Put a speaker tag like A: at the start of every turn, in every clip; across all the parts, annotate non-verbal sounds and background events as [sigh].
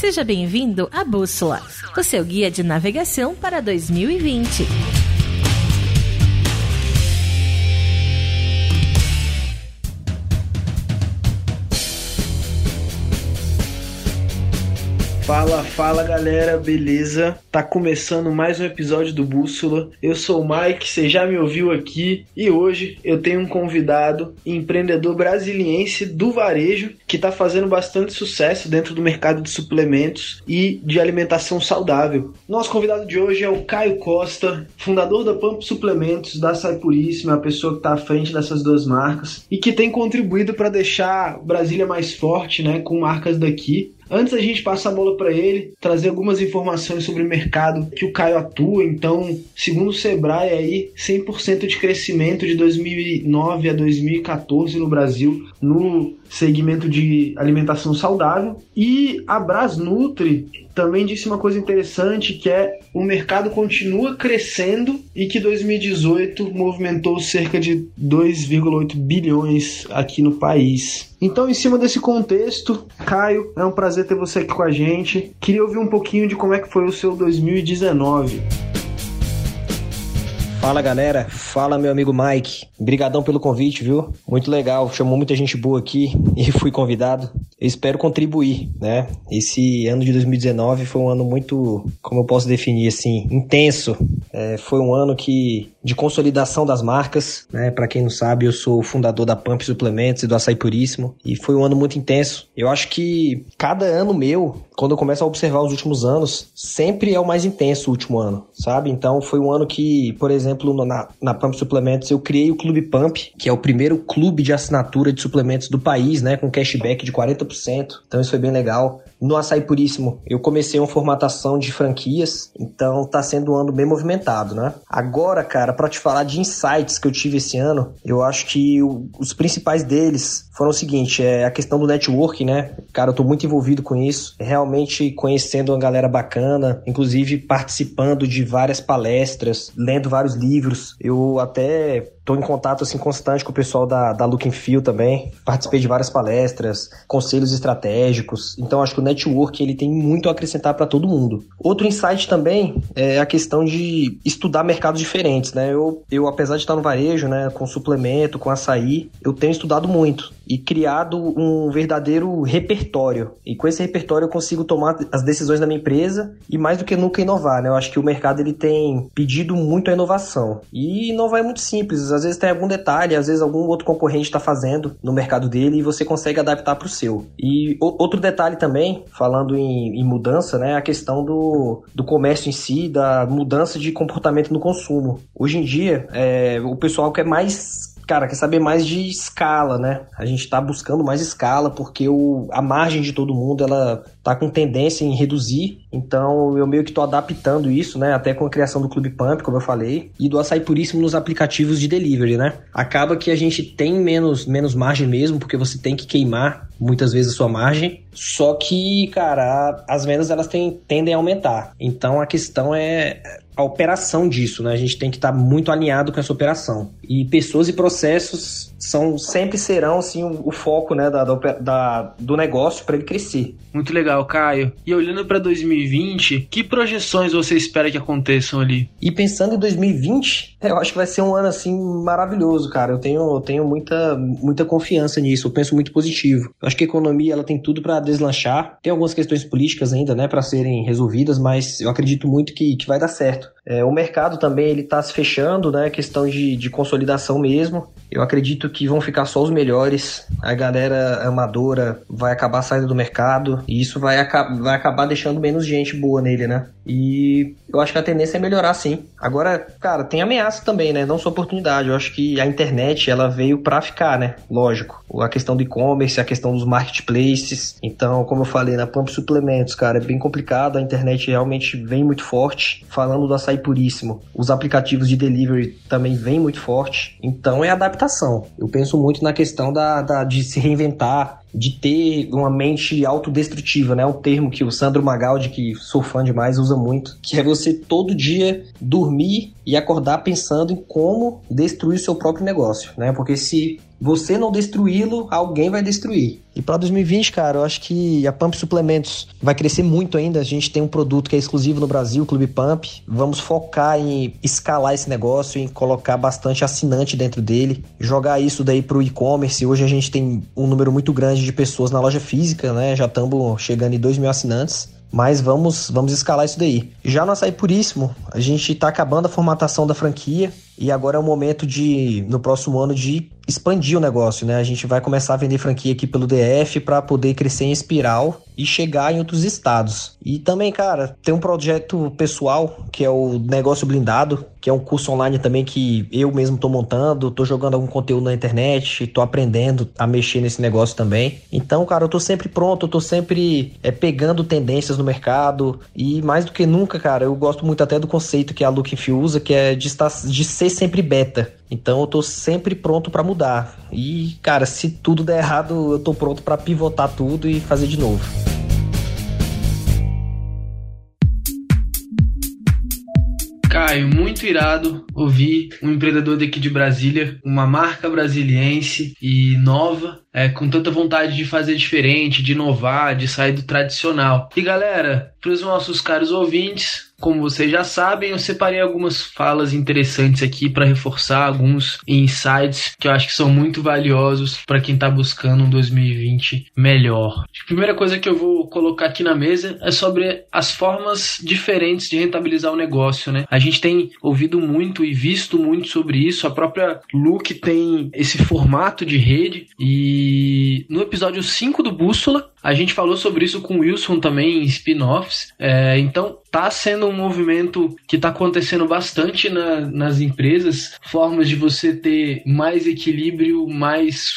A: Seja bem-vindo à Bússola, o seu guia de navegação para 2020.
B: Fala, fala galera, beleza? Tá começando mais um episódio do Bússola. Eu sou o Mike, você já me ouviu aqui e hoje eu tenho um convidado, empreendedor brasiliense do varejo, que tá fazendo bastante sucesso dentro do mercado de suplementos e de alimentação saudável. Nosso convidado de hoje é o Caio Costa, fundador da Pump Suplementos, da Sai Puríssima, a pessoa que tá à frente dessas duas marcas e que tem contribuído para deixar Brasília mais forte, né, com marcas daqui. Antes a gente passar a bola para ele, trazer algumas informações sobre o mercado que o Caio atua. Então, segundo o Sebrae, aí 100% de crescimento de 2009 a 2014 no Brasil no segmento de alimentação saudável. E a Brasnutri também disse uma coisa interessante que é o mercado continua crescendo e que 2018 movimentou cerca de 2,8 bilhões aqui no país. Então, em cima desse contexto, Caio, é um prazer ter você aqui com a gente. Queria ouvir um pouquinho de como é que foi o seu 2019.
C: Fala galera, fala meu amigo Mike. Obrigadão pelo convite, viu? Muito legal, chamou muita gente boa aqui [laughs] e fui convidado. Eu espero contribuir, né? Esse ano de 2019 foi um ano muito, como eu posso definir assim, intenso. É, foi um ano que de consolidação das marcas, né? Para quem não sabe, eu sou o fundador da Pump Suplementos e do Açaí Puríssimo e foi um ano muito intenso. Eu acho que cada ano meu, quando eu começo a observar os últimos anos, sempre é o mais intenso o último ano, sabe? Então foi um ano que, por exemplo exemplo, na, na Pump Suplementos, eu criei o Clube Pump, que é o primeiro clube de assinatura de suplementos do país, né? Com cashback de 40%. Então isso foi bem legal. No Açaí Puríssimo, eu comecei uma formatação de franquias, então tá sendo um ano bem movimentado, né? Agora, cara, para te falar de insights que eu tive esse ano, eu acho que o, os principais deles foram o seguinte, é a questão do networking, né? Cara, eu tô muito envolvido com isso, realmente conhecendo uma galera bacana, inclusive participando de várias palestras, lendo vários livros. Eu até Estou em contato assim constante com o pessoal da, da Look and Feel também. Participei de várias palestras, conselhos estratégicos. Então acho que o network ele tem muito a acrescentar para todo mundo. Outro insight também é a questão de estudar mercados diferentes, né? Eu, eu apesar de estar no varejo, né, com suplemento, com açaí, eu tenho estudado muito e criado um verdadeiro repertório. E com esse repertório eu consigo tomar as decisões da minha empresa e mais do que nunca inovar, né? Eu acho que o mercado ele tem pedido muito a inovação. E inovar é muito simples às vezes tem algum detalhe, às vezes algum outro concorrente está fazendo no mercado dele e você consegue adaptar para o seu. E outro detalhe também, falando em, em, mudança, né, a questão do, do comércio em si, da mudança de comportamento no consumo. Hoje em dia, é, o pessoal quer mais cara, quer saber mais de escala, né? A gente tá buscando mais escala porque o, a margem de todo mundo ela tá com tendência em reduzir. Então eu meio que tô adaptando isso, né? Até com a criação do Clube Pump, como eu falei, e do açaí puríssimo nos aplicativos de delivery, né? Acaba que a gente tem menos, menos margem mesmo, porque você tem que queimar muitas vezes a sua margem. Só que, cara, as vendas elas tem, tendem a aumentar. Então a questão é a operação disso, né? A gente tem que estar tá muito alinhado com essa operação. E pessoas e processos são sempre serão assim o, o foco, né, da, da do negócio para ele crescer.
B: Muito legal, Caio. E olhando para 2020, que projeções você espera que aconteçam ali?
C: E pensando em 2020, eu acho que vai ser um ano assim maravilhoso, cara. Eu tenho, eu tenho muita, muita confiança nisso. Eu penso muito positivo. Eu acho que a economia ela tem tudo para deslanchar. Tem algumas questões políticas ainda, né, para serem resolvidas, mas eu acredito muito que, que vai dar certo. É, o mercado também ele está se fechando, né? Questão de, de consolidação mesmo. Eu acredito que vão ficar só os melhores. A galera amadora vai acabar saindo do mercado e isso vai, vai acabar deixando menos gente boa nele, né? E eu acho que a tendência é melhorar sim. Agora, cara, tem ameaça também, né? Não só oportunidade. Eu acho que a internet ela veio para ficar, né? Lógico. A questão do e-commerce, a questão dos marketplaces. Então, como eu falei, na Pump Suplementos, cara, é bem complicado. A internet realmente vem muito forte. Falando do açaí puríssimo, os aplicativos de delivery também vêm muito forte. Então, é adaptação. Eu penso muito na questão da, da de se reinventar, de ter uma mente autodestrutiva, né? Um termo que o Sandro Magaldi, que sou fã demais, usa muito, que é você todo dia dormir e acordar pensando em como destruir o seu próprio negócio, né? Porque se você não destruí-lo, alguém vai destruir. E para 2020, cara, eu acho que a Pump Suplementos vai crescer muito ainda. A gente tem um produto que é exclusivo no Brasil, o Clube Pump. Vamos focar em escalar esse negócio, em colocar bastante assinante dentro dele, jogar isso daí pro e-commerce. Hoje a gente tem um número muito grande de pessoas na loja física, né? Já estamos chegando em 2 mil assinantes mas vamos, vamos escalar isso daí. Já no Açaí Puríssimo, a gente está acabando a formatação da franquia e agora é o momento de, no próximo ano, de expandir o negócio, né? A gente vai começar a vender franquia aqui pelo DF para poder crescer em espiral e chegar em outros estados. E também, cara, tem um projeto pessoal que é o Negócio Blindado, que é um curso online também que eu mesmo tô montando, tô jogando algum conteúdo na internet, tô aprendendo a mexer nesse negócio também. Então, cara, eu tô sempre pronto, eu tô sempre é, pegando tendências no mercado e mais do que nunca, cara, eu gosto muito até do conceito que a Look usa, que é de, estar, de ser sempre beta. Então eu tô sempre pronto para mudar. E, cara, se tudo der errado, eu tô pronto para pivotar tudo e fazer de novo.
B: Caio, muito irado ouvir um empreendedor daqui de Brasília, uma marca brasiliense e nova, é, com tanta vontade de fazer diferente, de inovar, de sair do tradicional. E galera, para os nossos caros ouvintes, como vocês já sabem, eu separei algumas falas interessantes aqui para reforçar alguns insights que eu acho que são muito valiosos para quem está buscando um 2020 melhor. A primeira coisa que eu vou colocar aqui na mesa é sobre as formas diferentes de rentabilizar o negócio, né? A gente tem ouvido muito e visto muito sobre isso. A própria Look tem esse formato de rede e no episódio 5 do Bússola a gente falou sobre isso com o Wilson também em spin-offs. É, então, tá sendo um movimento que está acontecendo bastante na, nas empresas, formas de você ter mais equilíbrio, mais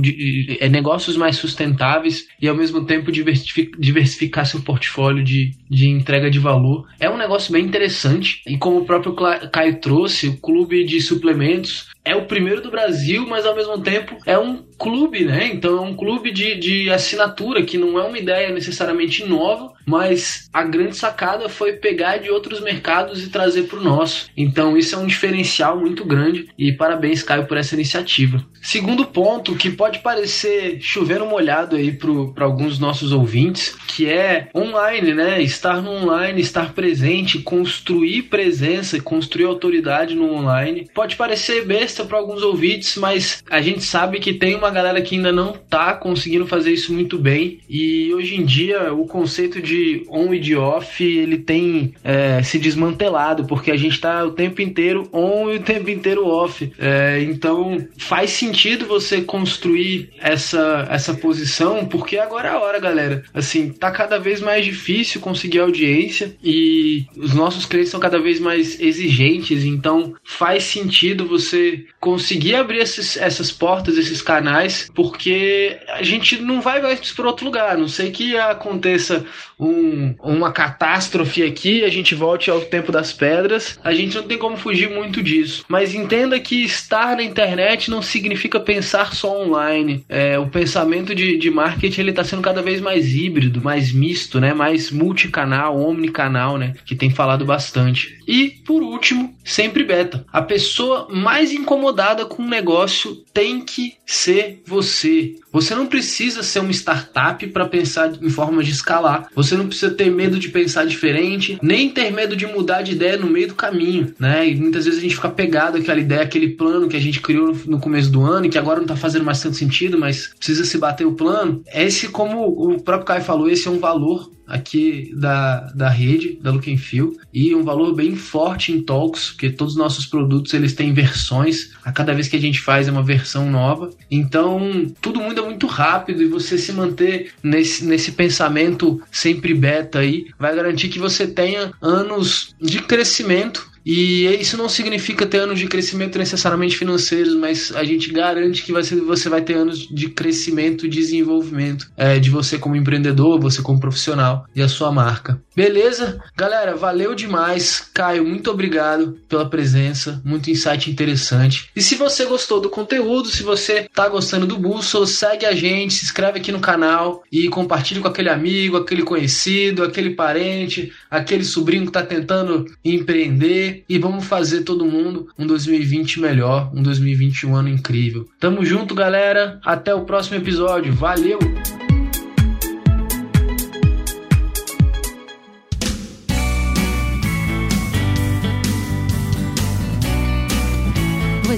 B: de, é, negócios mais sustentáveis e ao mesmo tempo diversificar, diversificar seu portfólio de, de entrega de valor. É um negócio bem interessante e como o próprio Caio trouxe, o clube de suplementos é o primeiro do Brasil, mas ao mesmo tempo é um clube, né? Então é um clube de, de assinatura, que não é uma ideia necessariamente nova, mas a grande sacada foi pegar de outros mercados e trazer para o nosso. Então isso é um diferencial muito grande e parabéns, Caio, por essa iniciativa. Segundo ponto, que pode parecer chovendo molhado aí para alguns nossos ouvintes, que é online, né? Estar no online, estar presente, construir presença, construir autoridade no online. Pode parecer besta para alguns ouvintes, mas a gente sabe que tem uma galera que ainda não tá conseguindo fazer isso muito bem. E hoje em dia o conceito de on e de off ele tem é, se desmantelado, porque a gente tá o tempo inteiro on e o tempo inteiro off. É, então faz sentido você construir essa, essa posição, porque agora é a hora, galera. Assim, tá cada vez mais difícil conseguir audiência e os nossos clientes são cada vez mais exigentes, então faz sentido você conseguir abrir esses, essas portas, esses canais, porque a gente não vai mais para outro lugar. Não sei que aconteça um, uma catástrofe aqui, a gente volte ao tempo das pedras. A gente não tem como fugir muito disso. Mas entenda que estar na internet não significa pensar só online. É, o pensamento de, de marketing ele está sendo cada vez mais híbrido, mais misto, né? mais multicanal, omnicanal, né? que tem falado bastante. E, por último, sempre beta. A pessoa mais incomodada com o negócio tem que ser você. Você não precisa ser uma startup para pensar em formas de escalar. Você não precisa ter medo de pensar diferente, nem ter medo de mudar de ideia no meio do caminho, né? E muitas vezes a gente fica pegado àquela ideia, aquele plano que a gente criou no começo do ano e que agora não tá fazendo mais tanto sentido, mas precisa se bater o plano. Esse, como o próprio Caio falou, esse é um valor aqui da, da rede, da Look Feel, e um valor bem forte em talks, porque todos os nossos produtos eles têm versões, a cada vez que a gente faz é uma versão nova, então tudo muda muito rápido e você se manter nesse, nesse pensamento sempre beta aí, vai garantir que você tenha anos de crescimento e isso não significa ter anos de crescimento necessariamente financeiros, mas a gente garante que você, você vai ter anos de crescimento e desenvolvimento é, de você como empreendedor, você como profissional e a sua marca. Beleza? Galera, valeu demais. Caio, muito obrigado pela presença. Muito insight interessante. E se você gostou do conteúdo, se você tá gostando do Bússola, segue a gente, se inscreve aqui no canal e compartilhe com aquele amigo, aquele conhecido, aquele parente, aquele sobrinho que tá tentando empreender e vamos fazer todo mundo um 2020 melhor, um 2021 ano incrível. Tamo junto, galera. Até o próximo episódio. Valeu!